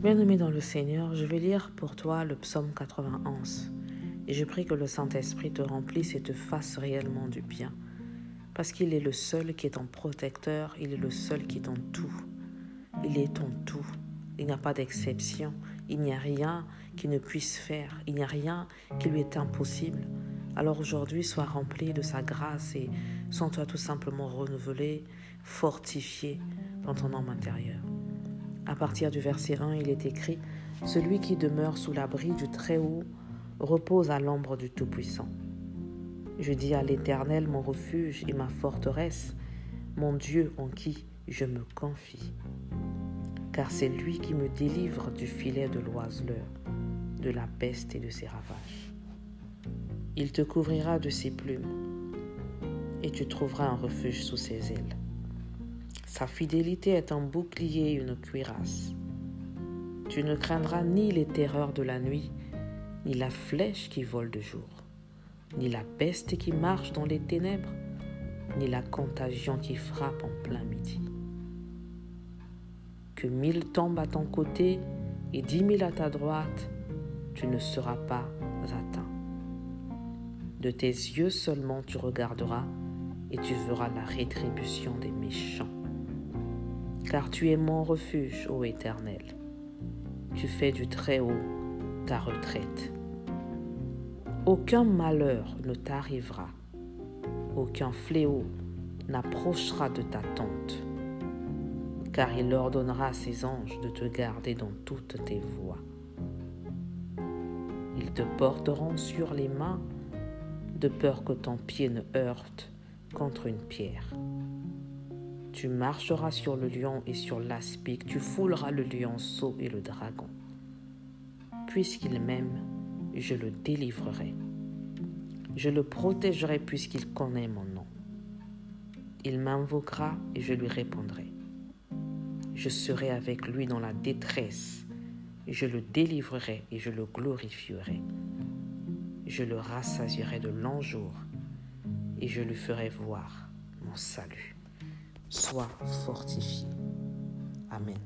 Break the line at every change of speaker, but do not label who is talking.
Bien-aimé dans le Seigneur, je vais lire pour toi le psaume 91 et je prie que le Saint-Esprit te remplisse et te fasse réellement du bien parce qu'il est le seul qui est ton protecteur, il est le seul qui est ton tout. Il est ton tout. Il n'y a pas d'exception. Il n'y a rien qui ne puisse faire. Il n'y a rien qui lui est impossible. Alors aujourd'hui, sois rempli de sa grâce et sens-toi tout simplement renouvelé, fortifié dans ton âme intérieure. À partir du verset 1, il est écrit Celui qui demeure sous l'abri du Très-Haut repose à l'ombre du Tout-Puissant. Je dis à l'Éternel mon refuge et ma forteresse, mon Dieu en qui je me confie. Car c'est lui qui me délivre du filet de l'oiseleur, de la peste et de ses ravages. Il te couvrira de ses plumes, et tu trouveras un refuge sous ses ailes. Sa fidélité est un bouclier et une cuirasse. Tu ne craindras ni les terreurs de la nuit, ni la flèche qui vole de jour ni la peste qui marche dans les ténèbres, ni la contagion qui frappe en plein midi. Que mille tombent à ton côté et dix mille à ta droite, tu ne seras pas atteint. De tes yeux seulement tu regarderas et tu verras la rétribution des méchants. Car tu es mon refuge, ô Éternel. Tu fais du Très-Haut ta retraite. Aucun malheur ne t'arrivera, aucun fléau n'approchera de ta tente, car il ordonnera à ses anges de te garder dans toutes tes voies. Ils te porteront sur les mains, de peur que ton pied ne heurte contre une pierre. Tu marcheras sur le lion et sur l'aspic, tu fouleras le lionceau et le dragon. Puisqu'il m'aime, je le délivrerai. Je le protégerai puisqu'il connaît mon nom. Il m'invoquera et je lui répondrai. Je serai avec lui dans la détresse. Je le délivrerai et je le glorifierai. Je le rassasierai de longs jours et je lui ferai voir mon salut. Sois fortifié. Amen.